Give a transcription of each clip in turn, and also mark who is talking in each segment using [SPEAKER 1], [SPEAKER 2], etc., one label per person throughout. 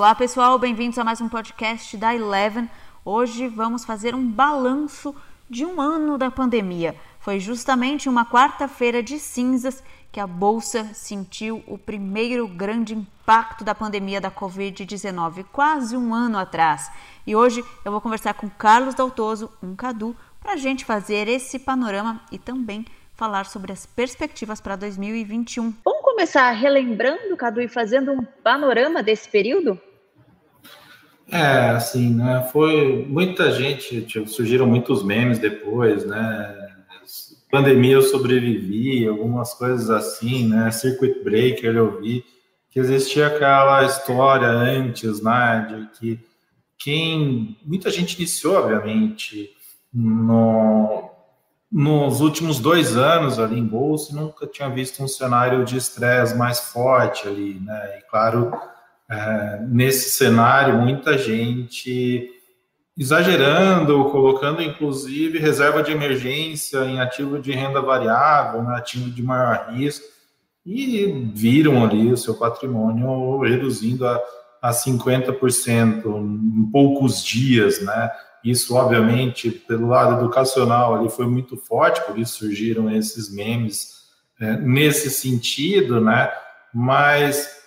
[SPEAKER 1] Olá pessoal, bem-vindos a mais um podcast da Eleven. Hoje vamos fazer um balanço de um ano da pandemia. Foi justamente uma quarta-feira de cinzas que a bolsa sentiu o primeiro grande impacto da pandemia da Covid-19, quase um ano atrás. E hoje eu vou conversar com Carlos Daltoso, um Cadu, para a gente fazer esse panorama e também falar sobre as perspectivas para 2021. Vamos começar relembrando, Cadu, e fazendo um panorama desse período?
[SPEAKER 2] É, assim, né? Foi muita gente, tipo, surgiram muitos memes depois, né? Pandemia eu sobrevivi, algumas coisas assim, né? Circuit Breaker eu vi que existia aquela história antes, né? De que quem muita gente iniciou, obviamente, no, nos últimos dois anos ali em bolsa, nunca tinha visto um cenário de estresse mais forte ali, né? E claro, é, nesse cenário, muita gente exagerando, colocando inclusive reserva de emergência em ativo de renda variável, né, ativo de maior risco, e viram ali o seu patrimônio reduzindo a, a 50% em poucos dias, né? Isso, obviamente, pelo lado educacional ali foi muito forte, por isso surgiram esses memes é, nesse sentido, né? Mas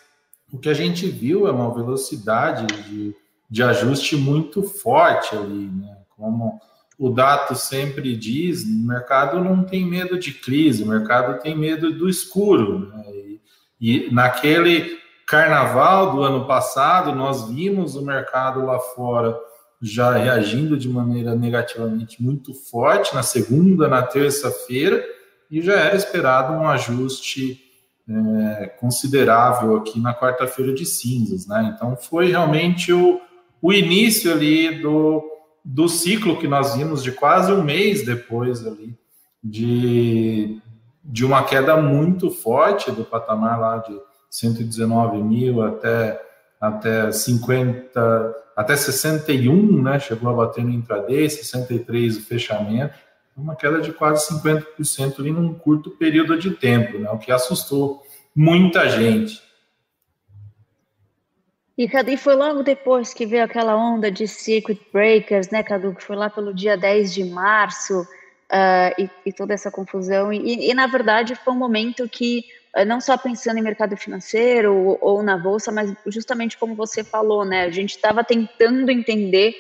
[SPEAKER 2] o que a gente viu é uma velocidade de, de ajuste muito forte ali, né? Como o Dato sempre diz, o mercado não tem medo de crise, o mercado tem medo do escuro. Né? E, e naquele carnaval do ano passado, nós vimos o mercado lá fora já reagindo de maneira negativamente muito forte na segunda, na terça-feira, e já era esperado um ajuste é, considerável aqui na quarta-feira de cinzas, né? Então foi realmente o, o início ali do, do ciclo que nós vimos de quase um mês depois ali de, de uma queda muito forte do patamar lá de 119 mil até até 50 até 61, né? Chegou a bater no intraday, 63 o fechamento, uma queda de quase 50% ali num curto período de tempo, né? O que assustou muita gente.
[SPEAKER 1] E Cadu, foi logo depois que veio aquela onda de circuit breakers, né, Cadu, que foi lá pelo dia 10 de março, uh, e, e, toda essa confusão. E, e, na verdade, foi um momento que eh, não só pensando em mercado financeiro ou, ou na bolsa, mas justamente como você falou, né? A gente estava tentando entender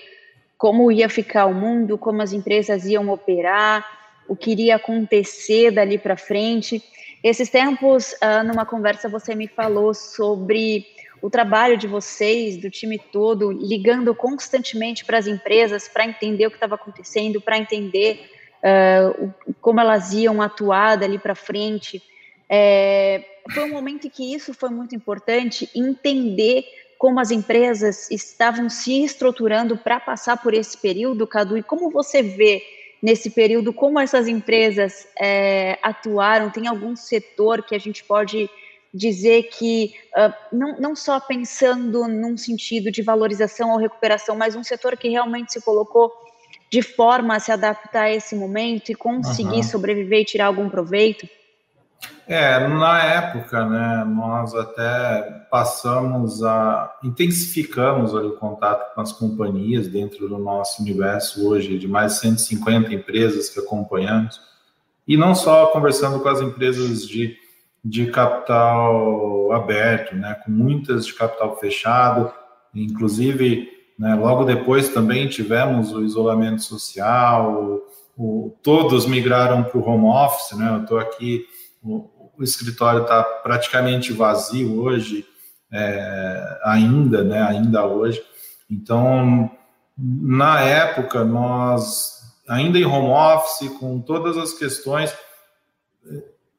[SPEAKER 1] como ia ficar o mundo, como as empresas iam operar, o que iria acontecer dali para frente. Esses tempos, uh, numa conversa, você me falou sobre o trabalho de vocês, do time todo, ligando constantemente para as empresas para entender o que estava acontecendo, para entender uh, como elas iam atuar dali para frente. É, foi um momento em que isso foi muito importante, entender como as empresas estavam se estruturando para passar por esse período, Cadu, e como você vê nesse período, como essas empresas é, atuaram, tem algum setor que a gente pode dizer que, uh, não, não só pensando num sentido de valorização ou recuperação, mas um setor que realmente se colocou de forma a se adaptar a esse momento e conseguir uhum. sobreviver e tirar algum proveito?
[SPEAKER 2] É, na época, né, nós até passamos a intensificamos o contato com as companhias dentro do nosso universo hoje de mais de 150 empresas que acompanhamos. E não só conversando com as empresas de, de capital aberto, né, com muitas de capital fechado, inclusive, né, logo depois também tivemos o isolamento social, o, o todos migraram para o home office, né, eu estou aqui o escritório está praticamente vazio hoje, é, ainda, né? Ainda hoje. Então, na época, nós, ainda em home office, com todas as questões,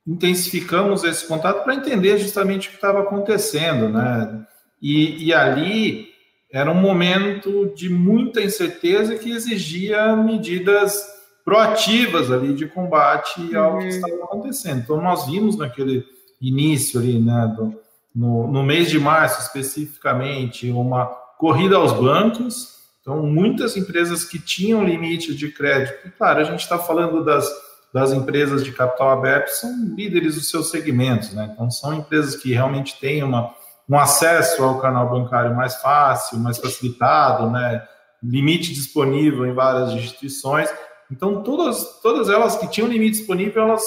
[SPEAKER 2] intensificamos esse contato para entender justamente o que estava acontecendo, né? E, e, ali era um momento de muita incerteza que exigia medidas proativas ali de combate ao que uhum. estava acontecendo. Então, nós vimos naquele início ali, né, do, no, no mês de março especificamente, uma corrida aos bancos. Então, muitas empresas que tinham limite de crédito, e claro, a gente está falando das, das empresas de capital aberto, são líderes dos seus segmentos, né? Então, são empresas que realmente têm uma, um acesso ao canal bancário mais fácil, mais facilitado, né? limite disponível em várias instituições. Então, todas, todas elas que tinham limite disponível, elas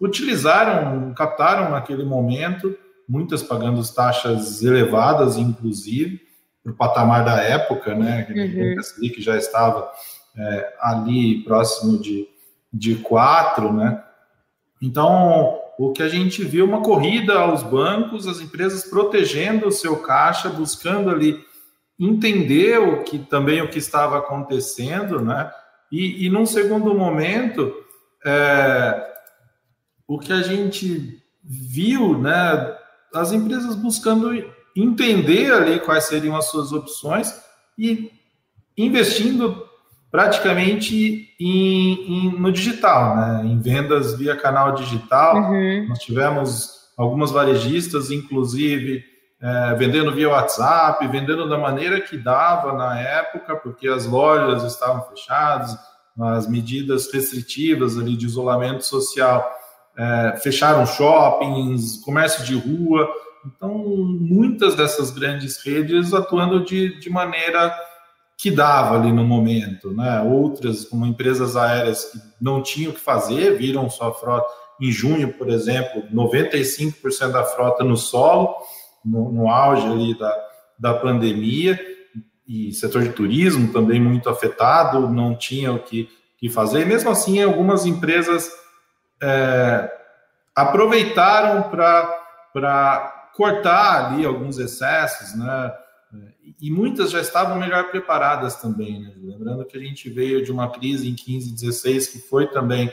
[SPEAKER 2] utilizaram, captaram naquele momento, muitas pagando taxas elevadas, inclusive, para o patamar da época, né? Uhum. Selic já estava é, ali próximo de, de 4, né? Então, o que a gente viu uma corrida aos bancos, as empresas protegendo o seu caixa, buscando ali entender o que também o que estava acontecendo, né? E, e num segundo momento, é, o que a gente viu, né? As empresas buscando entender ali quais seriam as suas opções e investindo praticamente em, em, no digital, né? em vendas via canal digital. Uhum. Nós tivemos algumas varejistas, inclusive, é, vendendo via WhatsApp, vendendo da maneira que dava na época, porque as lojas estavam fechadas, as medidas restritivas ali de isolamento social é, fecharam shoppings, comércio de rua. Então, muitas dessas grandes redes atuando de, de maneira que dava ali no momento, né? Outras, como empresas aéreas que não tinham o que fazer, viram sua frota em junho, por exemplo, 95% da frota no solo, no, no auge ali da, da pandemia, e setor de turismo também muito afetado, não tinha o que, que fazer. E mesmo assim, algumas empresas é, aproveitaram para cortar ali alguns excessos, né? E muitas já estavam melhor preparadas também, né? Lembrando que a gente veio de uma crise em 15, 16, que foi também.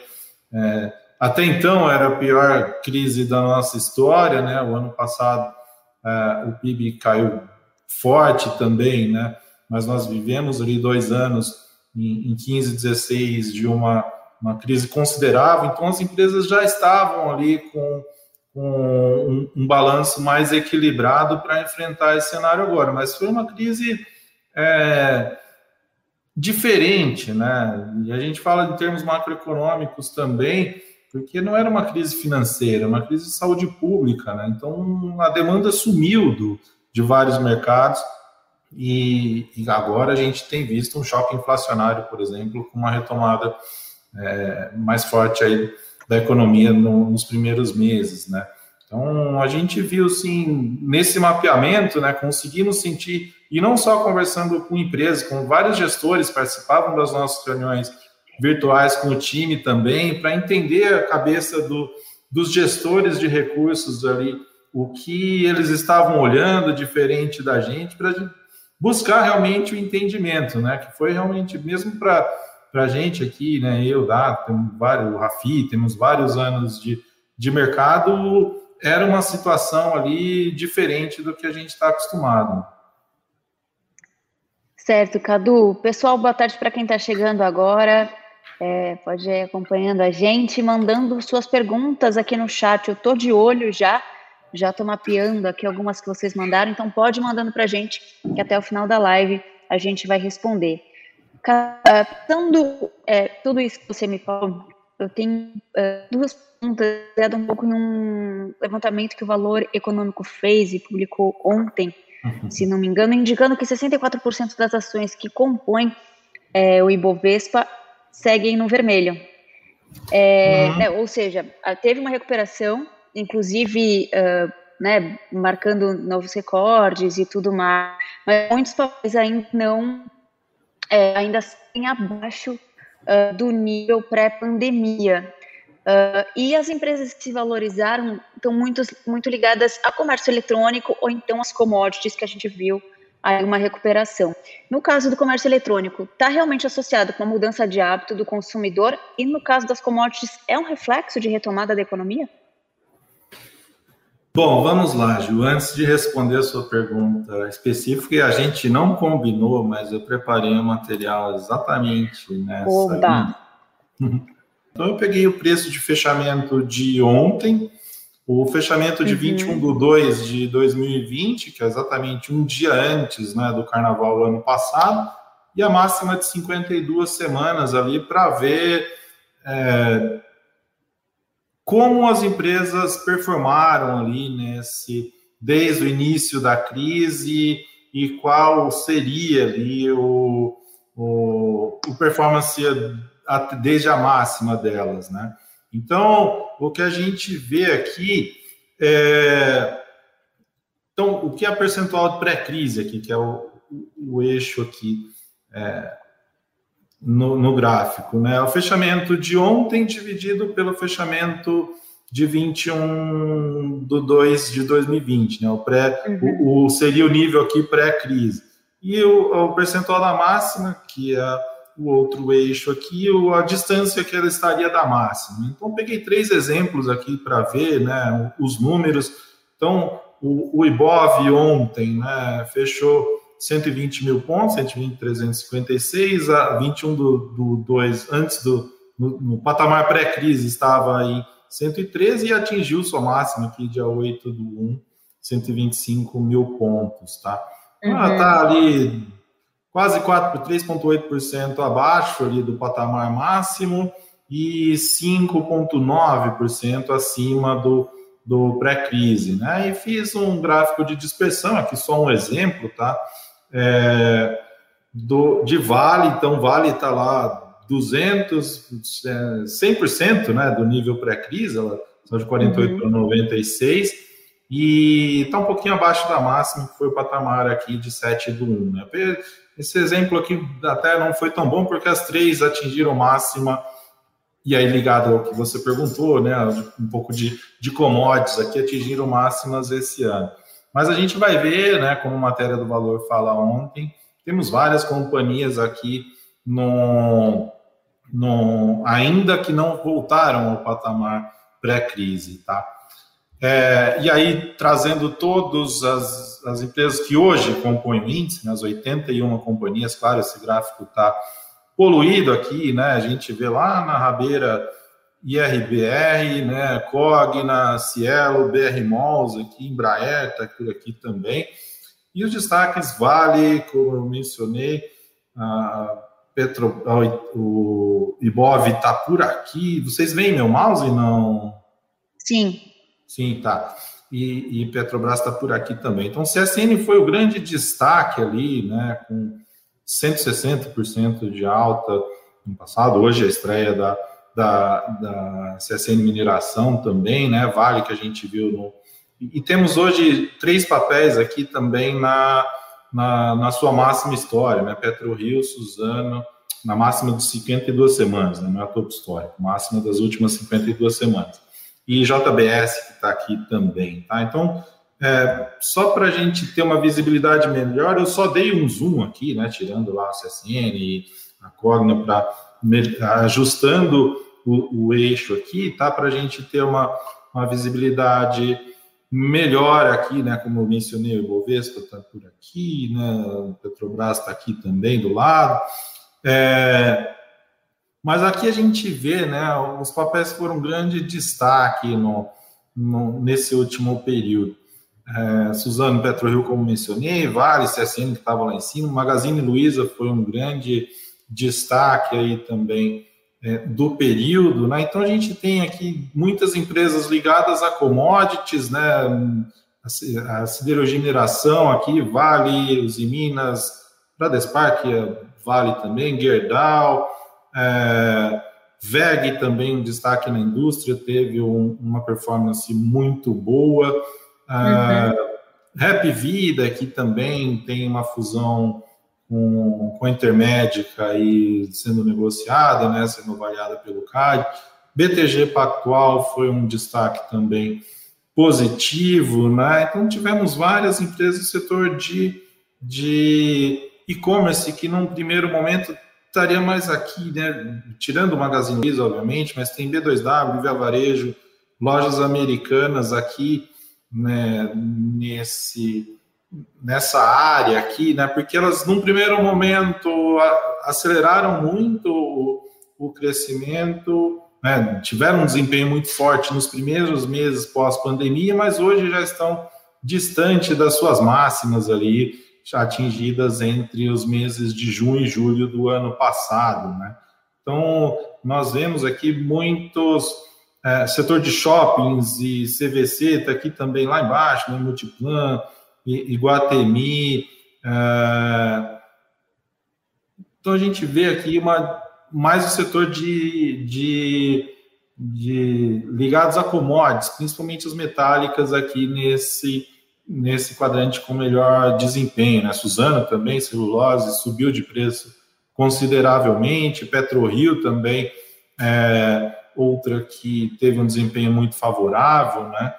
[SPEAKER 2] É, até então era a pior crise da nossa história, né? O ano passado o PIB caiu forte também, né? Mas nós vivemos ali dois anos em, em 15, 16 de uma, uma crise considerável, então as empresas já estavam ali com com um, um balanço mais equilibrado para enfrentar esse cenário agora. Mas foi uma crise é, diferente, né? E a gente fala em termos macroeconômicos também, porque não era uma crise financeira, uma crise de saúde pública, né? Então a demanda sumiu do, de vários mercados e, e, agora a gente tem visto um choque inflacionário, por exemplo, com uma retomada é, mais forte aí da economia no, nos primeiros meses, né? Então, a gente viu, sim, nesse mapeamento, né, conseguimos sentir, e não só conversando com empresas, com vários gestores participavam das nossas reuniões virtuais com o time também, para entender a cabeça do, dos gestores de recursos ali, o que eles estavam olhando diferente da gente, para buscar realmente o entendimento, né, que foi realmente, mesmo para a gente aqui, né, eu, Dá, temos vários, o Rafi, temos vários anos de, de mercado, era uma situação ali diferente do que a gente está acostumado.
[SPEAKER 1] Certo, Cadu. Pessoal, boa tarde para quem está chegando agora. É, pode ir acompanhando a gente, mandando suas perguntas aqui no chat. Eu estou de olho já, já estou mapeando aqui algumas que vocês mandaram, então pode ir mandando para a gente, que até o final da live a gente vai responder. Captando é, tudo isso que você me falou, eu tenho é, duas perguntas, baseado um pouco em um levantamento que o Valor Econômico fez e publicou ontem, uhum. se não me engano, indicando que 64% das ações que compõem é, o Ibovespa seguem no vermelho. É, uhum. né, ou seja, teve uma recuperação, inclusive uh, né, marcando novos recordes e tudo mais, mas muitos papéis ainda não é, ainda assim abaixo uh, do nível pré-pandemia. Uh, e as empresas que se valorizaram estão muito, muito ligadas a comércio eletrônico ou então as commodities que a gente viu aí uma recuperação. No caso do comércio eletrônico, está realmente associado com a mudança de hábito do consumidor e no caso das commodities, é um reflexo de retomada da economia?
[SPEAKER 2] Bom, vamos lá, Ju. Antes de responder a sua pergunta específica, a gente não combinou, mas eu preparei um material exatamente nessa. Oba. Então, eu peguei o preço de fechamento de ontem, o fechamento de uhum. 21 de 2 de 2020, que é exatamente um dia antes né, do carnaval do ano passado, e a máxima de 52 semanas ali para ver. É, como as empresas performaram ali nesse desde o início da crise e qual seria ali o, o, o performance desde a máxima delas, né? Então, o que a gente vê aqui é... Então, o que é a percentual de pré-crise aqui, que é o, o eixo aqui é, no, no, gráfico, né? O fechamento de ontem dividido pelo fechamento de 21 do 2 de 2020, né? O pré, uhum. o, o, seria o nível aqui pré-crise. E o, o, percentual da máxima, que é o outro eixo aqui, a distância que ela estaria da máxima. Então, peguei três exemplos aqui para ver, né? Os números. Então, o, o IBOV ontem, né? Fechou 120 mil pontos, 120.356, a 21 do, do 2, antes do no, no patamar pré-crise estava em 113 e atingiu sua máxima aqui, dia 8 do 1, 125 mil pontos, tá? Uhum. Ah, tá ali quase 3,8% abaixo ali do patamar máximo e 5,9% acima do, do pré-crise, né? E fiz um gráfico de dispersão, aqui só um exemplo, tá? É, do, de Vale, então Vale está lá 200, 100% né, do nível pré-crise, ela são de 48 uhum. para 96, e está um pouquinho abaixo da máxima, que foi o patamar aqui de 7 do 1. Né? Esse exemplo aqui até não foi tão bom, porque as três atingiram máxima, e aí ligado ao que você perguntou, né, um pouco de, de commodities aqui, atingiram máximas esse ano. Mas a gente vai ver, né, como matéria do Valor fala ontem, temos várias companhias aqui no, no, ainda que não voltaram ao patamar pré-crise, tá? É, e aí, trazendo todas as, as, empresas que hoje compõem o índice, né, as 81 companhias, claro, esse gráfico está poluído aqui, né? A gente vê lá na rabeira IRBR, né, Cogna, Cielo, BR Malls, aqui, Embraer, está por aqui também. E os destaques Vale, como eu mencionei, a Petro, o Ibov está por aqui. Vocês veem meu mouse? Não?
[SPEAKER 1] Sim.
[SPEAKER 2] Sim, tá. E, e Petrobras está por aqui também. Então, CSN foi o grande destaque ali, né, com 160% de alta no passado. Hoje a estreia da, da, da CSN Mineração também, né, Vale que a gente viu no. E, temos hoje três papéis aqui também na na, na sua máxima história, né? PetroRio, Suzano, na máxima de 52 semanas, né? não é topo histórico, máxima das últimas 52 semanas. E JBS, que está aqui também, tá? Então, é, só para a gente ter uma visibilidade melhor, eu só dei um zoom aqui, né? Tirando lá o CSN e a Cogna para ajustando o, o, eixo aqui, tá? Para a gente ter uma, uma visibilidade melhor aqui, né? Como eu mencionei, o Ibovespa está por aqui, né? Petrobras está aqui também do lado. É, mas aqui a gente vê, né? Os papéis foram um grande destaque no, no nesse último período. É, Suzano PetroRio, como mencionei, Vale, CSN que estava lá em cima, Magazine Luiza foi um grande destaque aí também é, do período, né? Então a gente tem aqui muitas empresas ligadas a commodities, né? A, mineração aqui, Vale, Uzi Minas, Bradespar, que é Vale também, Gerdau, é, VEG também um destaque na indústria, teve um, uma performance muito boa. É, uhum. Rap Vida, que também tem uma fusão com, com a Intermédica e sendo negociada, né, sendo avaliada pelo CAD. BTG Pactual foi um destaque também positivo, né? Então tivemos várias empresas do setor de, de e-commerce que num primeiro momento estaria mais aqui, né? Tirando o Magazine Luiza, obviamente, mas tem B2W, Via Varejo, lojas americanas aqui, né? Nesse nessa área aqui, né? Porque elas, num primeiro momento, aceleraram muito o, o crescimento, né? tiveram um desempenho muito forte nos primeiros meses pós-pandemia, mas hoje já estão distante das suas máximas ali, atingidas entre os meses de junho e julho do ano passado, né? Então, nós vemos aqui muitos É, setor de shoppings e CVC está aqui também lá embaixo, né? Multiplan, Iguatemi. É... Então a gente vê aqui uma, mais o setor de, de, de ligados a commodities, principalmente as metálicas aqui nesse, nesse quadrante com melhor desempenho. Né? Suzano também, celulose, subiu de preço consideravelmente, PetroRio também, é, outra que teve um desempenho muito favorável, né?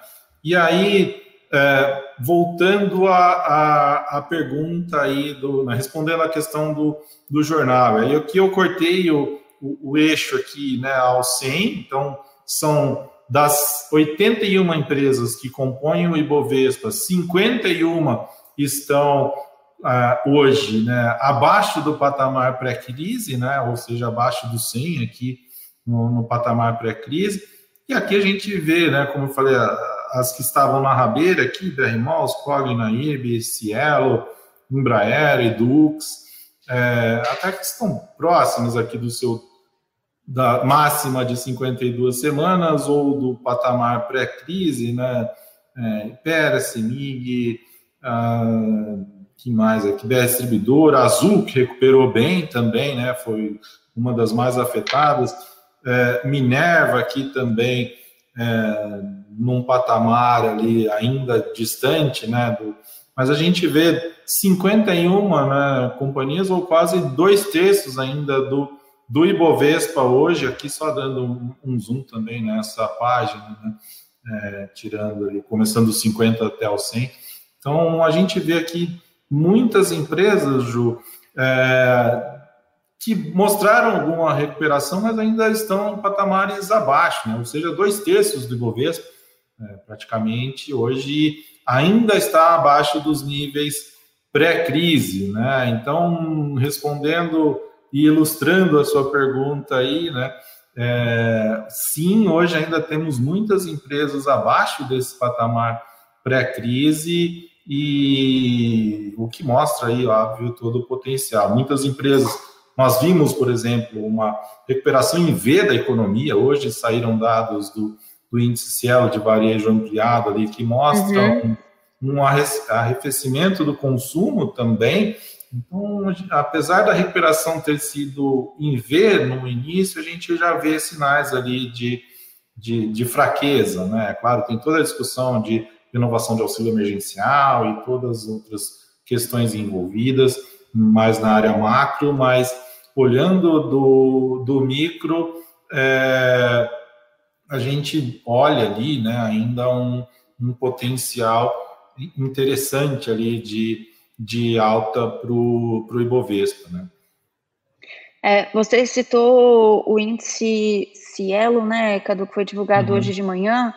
[SPEAKER 2] E aí, é, voltando à pergunta aí, do, né, respondendo a questão do, do jornal, aí aqui eu cortei o, o, o eixo aqui né, ao 100, então são das 81 empresas que compõem o Ibovespa, 51 estão uh, hoje né, abaixo do patamar pré-crise, né, ou seja, abaixo do 100 aqui no, no patamar pré-crise. E aqui a gente vê, né, como eu falei, as que estavam na rabeira aqui, BR Malls, Cogna, IB, Cielo, Embraer, Edux, é, até que estão próximas aqui do seu da máxima de 52 semanas ou do patamar pré-crise, né? É, Ipera, Semig, ah, que mais aqui? BR Distribuidora, Azul, que recuperou bem também, né? Foi uma das mais afetadas. É, Minerva aqui também é, num patamar ali ainda distante, né? Do, mas a gente vê 51 né, companhias, ou quase dois terços ainda do, do Ibovespa hoje, aqui só dando um, zoom também nessa página, né, é, tirando ali, começando dos 50 até o 100. Então, a gente vê aqui muitas empresas, Ju, é, que mostraram alguma recuperação, mas ainda estão em patamares abaixo, né? ou seja, dois terços do Ibovespa, é, praticamente, hoje ainda está abaixo dos níveis pré-crise, né? Então, respondendo e ilustrando a sua pergunta aí, né? É, sim, hoje ainda temos muitas empresas abaixo desse patamar pré-crise e o que mostra aí, óbvio, todo o potencial. Muitas empresas, nós vimos, por exemplo, uma recuperação em V da economia, hoje saíram dados do, do índice Cielo de varejo ampliado ali, que mostram uhum. um, um arrefecimento do consumo também. Então, apesar da recuperação ter sido em V no início, a gente já vê sinais ali de, de, de fraqueza, né? Claro, tem toda a discussão de renovação de auxílio emergencial e todas as outras questões envolvidas, mais na área macro, mas olhando do, do micro, é, a gente olha ali né, ainda um, um potencial interessante ali de, de alta para o Ibovespa. Né?
[SPEAKER 1] É, você citou o índice Cielo, né, Cadu, que foi divulgado uhum. hoje de manhã,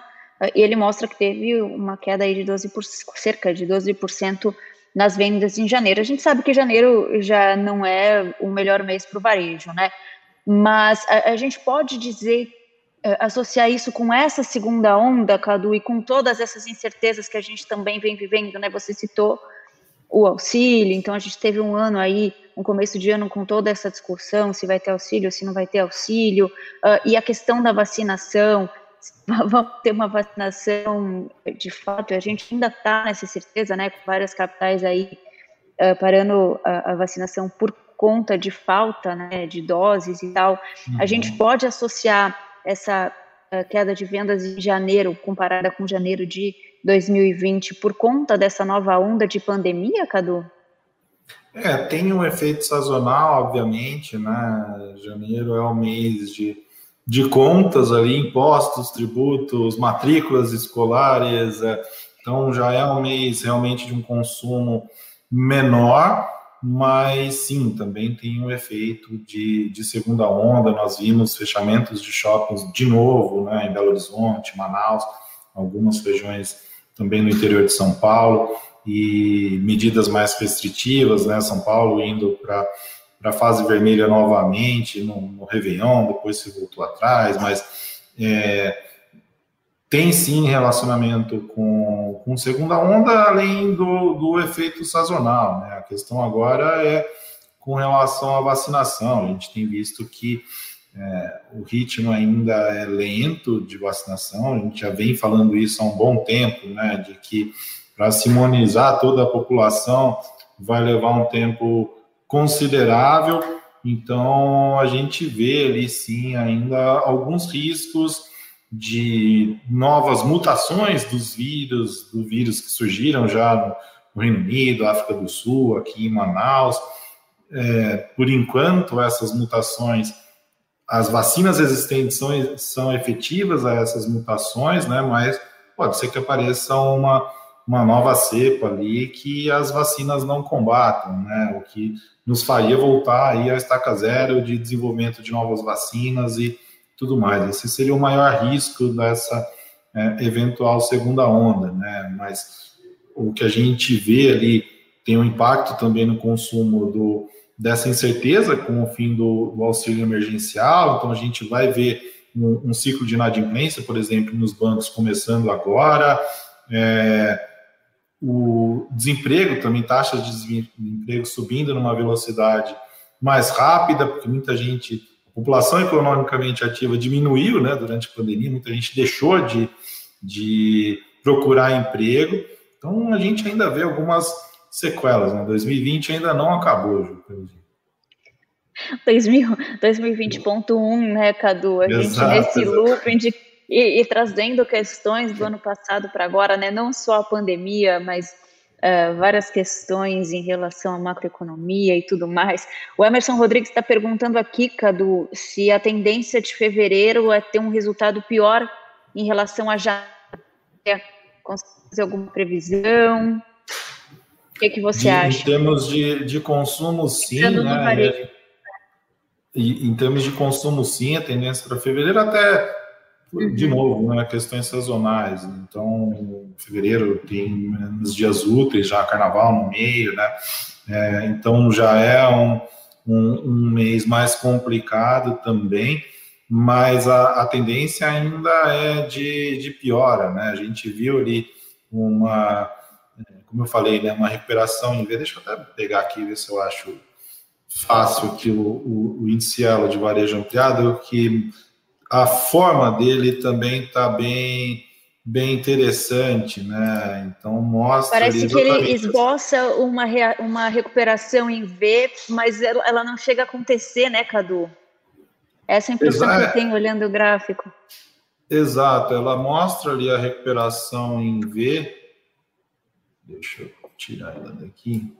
[SPEAKER 1] e ele mostra que teve uma queda aí de 12%, cerca de 12% nas vendas em janeiro. A gente sabe que janeiro já não é o melhor mês para o varejo, né? Mas a, a gente pode dizer, uh, associar isso com essa segunda onda, Cadu, e com todas essas incertezas que a gente também vem vivendo, né? Você citou o auxílio, então a gente teve um ano aí, um começo de ano com toda essa discussão, se vai ter auxílio, se não vai ter auxílio, uh, e a questão da vacinação, vamos ter uma vacinação de fato, a gente ainda está nessa certeza, né, com várias capitais aí uh, parando a, a, vacinação por conta de falta, né, de doses e tal, uhum. a gente pode associar essa uh, queda de vendas em janeiro, comparada com janeiro de 2020, por conta dessa nova onda de pandemia, Cadu?
[SPEAKER 2] É, tem um efeito sazonal, obviamente, né, janeiro é o mês de de contas ali, impostos, tributos, matrículas escolares. É, então já é um mês realmente de um consumo menor, mas sim, também tem um efeito de, de segunda onda. Nós vimos fechamentos de shoppings de novo, né, em Belo Horizonte, Manaus, algumas regiões também no interior de São Paulo, e medidas mais restritivas, né, São Paulo indo para a fase vermelha novamente no, no Réveillon, depois se voltou atrás, mas é, tem sim relacionamento com, com segunda onda, além do, do efeito sazonal. Né? A questão agora é com relação à vacinação. A gente tem visto que é, o ritmo ainda é lento de vacinação, a gente já vem falando isso há um bom tempo, né, de que para se imunizar toda a população vai levar um tempo considerável, então a gente vê ali sim ainda alguns riscos de novas mutações dos vírus, do vírus que surgiram já no Reino Unido, África do Sul, aqui em Manaus. É, por enquanto, essas mutações as vacinas existentes são, são efetivas a essas mutações, né? Mas pode ser que apareça uma, uma nova cepa ali que as vacinas não combatam, né? O que nos faria voltar aí à estaca zero de desenvolvimento de novas vacinas e tudo mais. Esse seria o maior risco dessa é, eventual segunda onda, né? Mas o que a gente vê ali tem um impacto também no consumo do dessa incerteza com o fim do, do auxílio emergencial. Então, a gente vai ver um, um, ciclo de inadimplência, por exemplo, nos bancos começando agora. É, o desemprego também, taxas de desemprego subindo numa velocidade mais rápida, porque muita gente, a população economicamente ativa diminuiu né, durante a pandemia, muita gente deixou de, de procurar emprego. Então, a gente ainda vê algumas sequelas. Né? 2020 ainda não acabou, Ju,
[SPEAKER 1] 2020.1, né, Cadu? A Exato, gente nesse looping de, e, e, trazendo questões do ano passado para agora, né? Não só a pandemia, mas uh, várias questões em relação à macroeconomia e tudo mais. O Emerson Rodrigues está perguntando aqui, Cadu, se a tendência de fevereiro é ter um resultado pior em relação a já fazer alguma previsão? O que, que você
[SPEAKER 2] de,
[SPEAKER 1] acha?
[SPEAKER 2] Em termos de, de consumo, sim. Né? E, em termos de consumo, sim, a tendência para fevereiro até, uhum. de novo, né, questões sazonais. Então, fevereiro tem menos dias úteis, já carnaval no meio, né? É, então, já é um, um, um, mês mais complicado também, mas a, a tendência ainda é de, de piora, né? A gente viu ali uma como eu falei, né, uma recuperação em V. Deixa eu até pegar aqui ver se eu acho fácil aqui o, o, o índice de varejo ampliado, que a forma dele também está bem bem interessante, né? Então mostra.
[SPEAKER 1] Parece que ele esboça uma, uma recuperação em V, mas ela, ela não chega a acontecer, né, Cadu? Essa é a impressão Exato. que eu tenho olhando o gráfico.
[SPEAKER 2] Exato, ela mostra ali a recuperação em V, Deixa eu tirar ela daqui.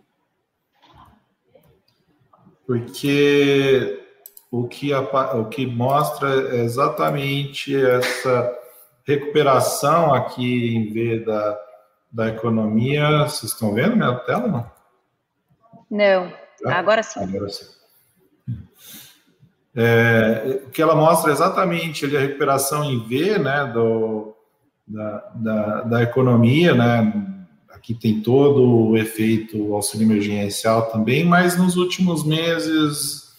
[SPEAKER 2] Porque o que, a, o que mostra é exatamente essa recuperação aqui em V da, da economia. Vocês estão vendo minha tela, não?
[SPEAKER 1] Não, agora sim.
[SPEAKER 2] Agora sim. É, o que ela mostra é exatamente ali, a recuperação em V né, do, da, da, da economia, né, Aqui tem todo o efeito auxílio emergencial também, mas nos últimos meses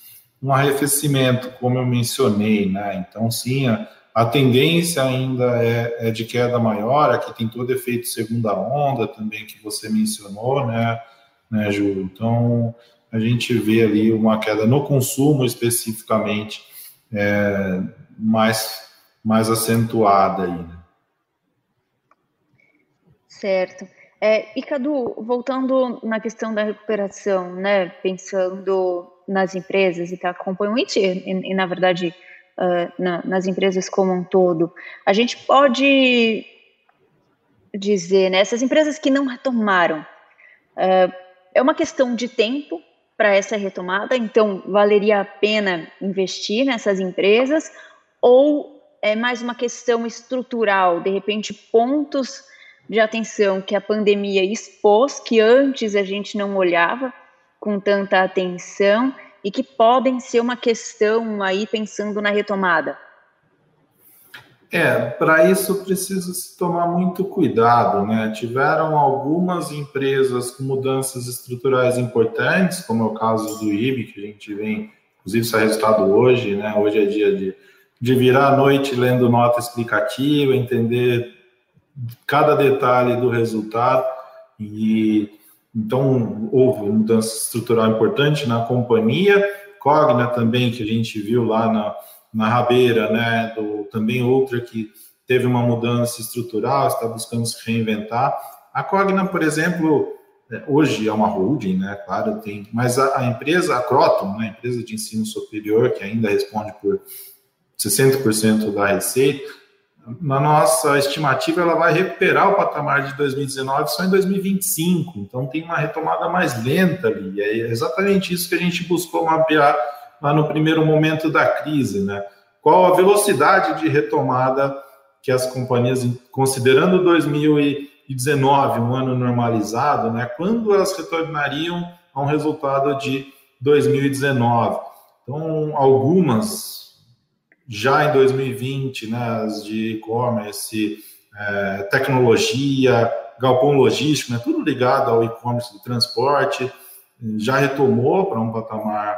[SPEAKER 2] um arrefecimento, como eu mencionei, né? Então, sim, a, a tendência ainda é, é, de queda maior. Aqui tem todo efeito segunda onda também que você mencionou, né, né, Ju? Então, a gente vê ali uma queda no consumo especificamente é, mais, mais acentuada aí, né?
[SPEAKER 1] Certo. É, e Cadu, voltando na questão da recuperação, né, pensando nas empresas e tá acompanhando o e, e, na verdade uh, na, nas empresas como um todo, a gente pode dizer, né, essas empresas que não retomaram, uh, é uma questão de tempo para essa retomada, então valeria a pena investir nessas empresas ou é mais uma questão estrutural, de repente pontos de atenção que a pandemia expôs, que antes a gente não olhava com tanta atenção e que podem ser uma questão aí pensando na retomada?
[SPEAKER 2] É, para isso precisa se tomar muito cuidado, né? Tiveram algumas empresas com mudanças estruturais importantes, como é o caso do IB, que a gente vem, inclusive sai resultado hoje, né? Hoje é dia de, de virar a noite lendo nota explicativa, entender cada detalhe do resultado e então houve mudança estrutural importante na companhia, Cogna também que a gente viu lá na, na rabeira, né, do, também outra que teve uma mudança estrutural, está buscando se reinventar. A Cogna, por exemplo, é, hoje é uma holding, né, claro, tem, mas a, a empresa, a Croton, né, a empresa de ensino superior, que ainda responde por 60% da receita, na nossa estimativa, ela vai recuperar o patamar de 2019 só em 2025. Então, tem uma retomada mais lenta ali. E é exatamente isso que a gente buscou mapear lá no primeiro momento da crise, né? Qual a velocidade de retomada que as companhias, considerando 2019, um ano normalizado, né? Quando elas retornariam a um resultado de 2019? Então, algumas já em 2020, né, as de e-commerce, é, tecnologia, galpão logístico, né, tudo ligado ao e-commerce do transporte, já retomou para um patamar,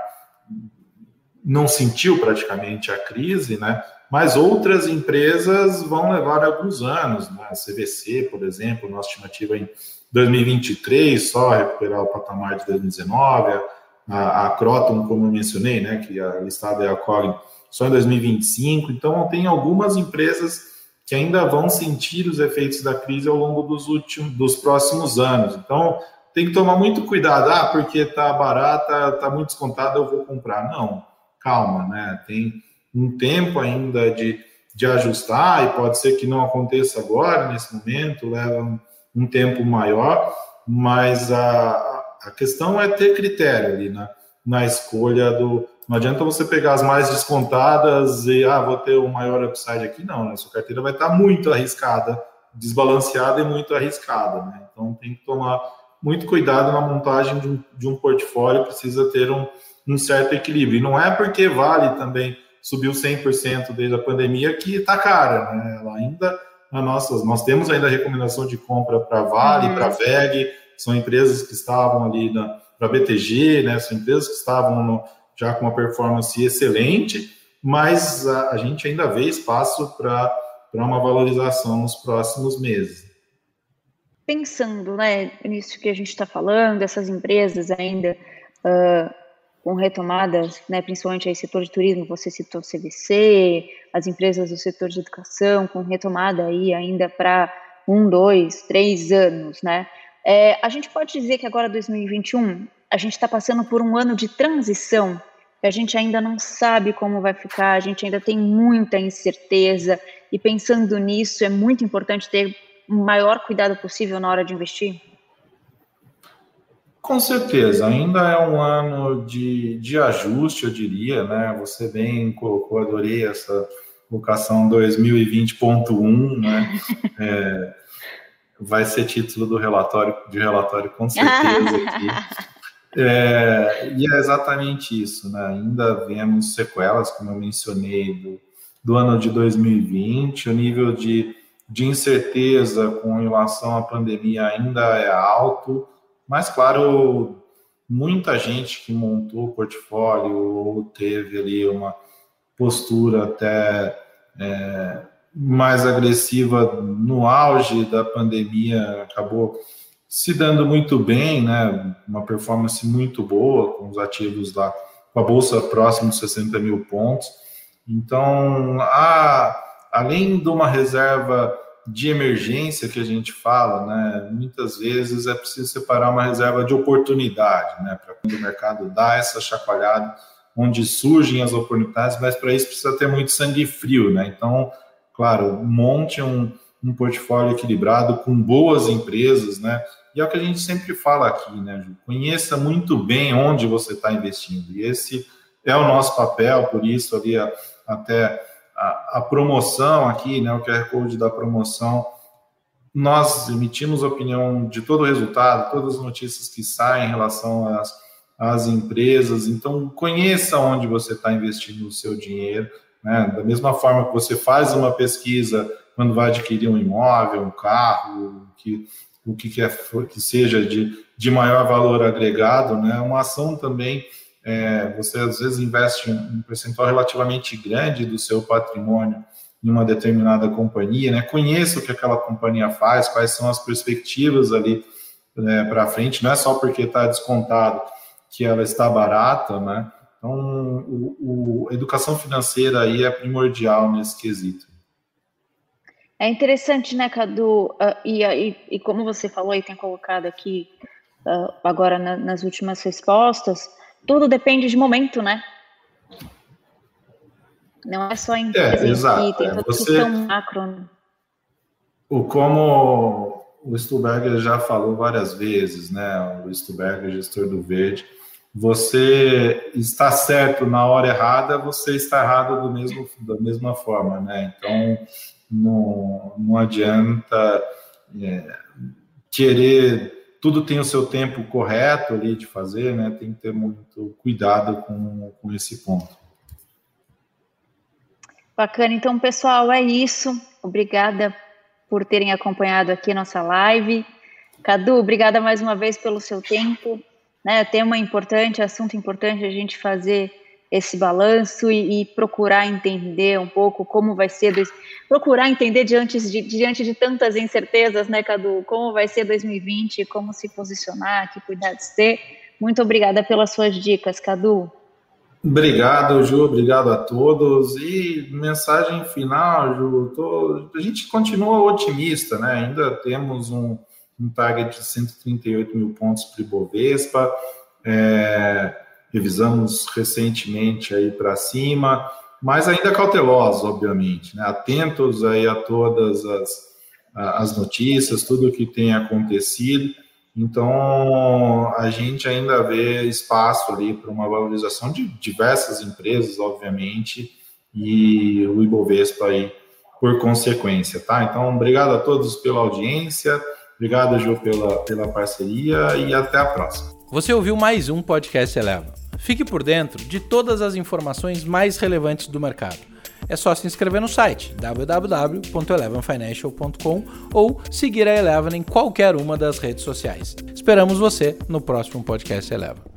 [SPEAKER 2] não sentiu praticamente a crise, né, mas outras empresas vão levar alguns anos, né, a CVC, por exemplo, nossa estimativa em 2023 só recuperar o patamar de 2019, a, a Croton, como eu mencionei, né, que a listada é a Cogn, só em 2025. Então, tem algumas empresas que ainda vão sentir os efeitos da crise ao longo dos últimos, dos próximos anos. Então, tem que tomar muito cuidado. Ah, porque está barata, está muito descontada, eu vou comprar. Não, calma, né? Tem um tempo ainda de, de ajustar e pode ser que não aconteça agora, nesse momento, leva um, um tempo maior, mas a, a questão é ter critério ali, né? Na escolha do, não adianta você pegar as mais descontadas e, ah, vou ter o um maior upside aqui. Não, né? Sua carteira vai estar muito arriscada, desbalanceada e muito arriscada, né? Então tem que tomar muito cuidado na montagem de um, de um portfólio, precisa ter um, um certo equilíbrio. E não é porque vale também subiu 100% desde a pandemia que está cara, né? Ela ainda, na nossa, nós temos ainda a recomendação de compra para Vale, uhum. para VEG, são empresas que estavam ali para BTG, né? São empresas que estavam no, já com uma performance excelente, mas a, a gente ainda vê espaço para uma valorização nos próximos meses.
[SPEAKER 1] Pensando né, nisso que a gente está falando, essas empresas ainda uh, com retomadas, né, principalmente aí setor de turismo, você citou CVC, as empresas do setor de educação, com retomada aí ainda para um, dois, três anos, né? É, a gente pode dizer que agora 2021 a gente está passando por um ano de transição, a gente ainda não sabe como vai ficar, a gente ainda tem muita incerteza, e pensando nisso, é muito importante ter o maior cuidado possível na hora de investir?
[SPEAKER 2] Com certeza, ainda é um ano de, de ajuste, eu diria, né? Você bem colocou, adorei essa locação 2020.1, né? É, vai ser título do relatório de relatório com certeza aqui. É, e é exatamente isso, né? Ainda vemos sequelas, como eu mencionei, do, do ano de 2020, o nível de, de incerteza com relação à pandemia ainda é alto, mas, claro, muita gente que montou o portfólio ou teve ali uma postura até é, mais agressiva no auge da pandemia acabou se dando muito bem, né? Uma performance muito boa com os ativos lá, com a bolsa próximo de 60 mil pontos. Então, a, além de uma reserva de emergência que a gente fala, né? Muitas vezes é preciso separar uma reserva de oportunidade, né? Para quando o mercado dá essa chacoalhada, onde surgem as oportunidades, mas para isso precisa ter muito sangue frio, né? Então, claro, monte um, um portfólio equilibrado com boas empresas, né? E é o que a gente sempre fala aqui, né, Ju? Conheça muito bem onde você está investindo. E esse é o nosso papel, por isso ali a, até a, a, promoção aqui, né, o QR Code da promoção, nós emitimos opinião de todo o resultado, todas as notícias que saem em relação às, às empresas. Então, conheça onde você está investindo o seu dinheiro. Né? Da mesma forma que você faz uma pesquisa quando vai adquirir um imóvel, um carro, que o que quer que seja de, de maior valor agregado, né? Uma ação também, é, você às vezes investe um percentual relativamente grande do seu patrimônio em uma determinada companhia, né? Conheça o que aquela companhia faz, quais são as perspectivas ali né, para frente, não é só porque está descontado que ela está barata, né? Então, o, o, a educação financeira aí é primordial nesse quesito.
[SPEAKER 1] É interessante, né, Cadu? Uh, e, e, e, como você falou e tem colocado aqui uh, agora na, nas últimas respostas, tudo depende de momento, né? Não é só a empresa
[SPEAKER 2] é, exato.
[SPEAKER 1] si, tem
[SPEAKER 2] é,
[SPEAKER 1] toda
[SPEAKER 2] você,
[SPEAKER 1] questão macro. Né?
[SPEAKER 2] O, como o Stuberger já falou várias vezes, né? O Stuberger, gestor do Verde, você está certo na hora errada, você está errado do mesmo, da mesma forma, né? Então, não, não adianta é, querer, tudo tem o seu tempo correto ali de fazer, né? Tem que ter muito cuidado com, com esse ponto.
[SPEAKER 1] Bacana, então, pessoal, é isso. Obrigada por terem acompanhado aqui nossa live. Cadu, obrigada mais uma vez pelo seu tempo né? Tema importante, assunto importante a gente fazer esse balanço e, e, procurar entender um pouco como vai ser, dois, procurar entender diante de, diante de tantas incertezas, né, Cadu? Como vai ser 2020, como se posicionar, que cuidados ter. Muito obrigada pelas suas dicas, Cadu.
[SPEAKER 2] Obrigado, Ju, obrigado a todos. E mensagem final, Ju, tô, a gente continua otimista, né? Ainda temos um, um target de 138 mil pontos para o Ibovespa. É, revisamos recentemente aí para cima, mas ainda cautelosos, obviamente, né? atentos aí a todas as, as notícias, tudo o que tem acontecido. Então, a gente ainda vê espaço ali para uma valorização de diversas empresas, obviamente, e o Ibovespa aí por consequência, tá? Então, obrigado a todos pela audiência. Obrigado, Ju, pela, pela parceria e até a próxima.
[SPEAKER 3] Você ouviu mais um podcast Eleva. Fique por dentro de todas as informações mais relevantes do mercado. É só se inscrever no site www.elevenfinancial.com ou seguir a Eleven em qualquer uma das redes sociais. Esperamos você no próximo podcast Eleva.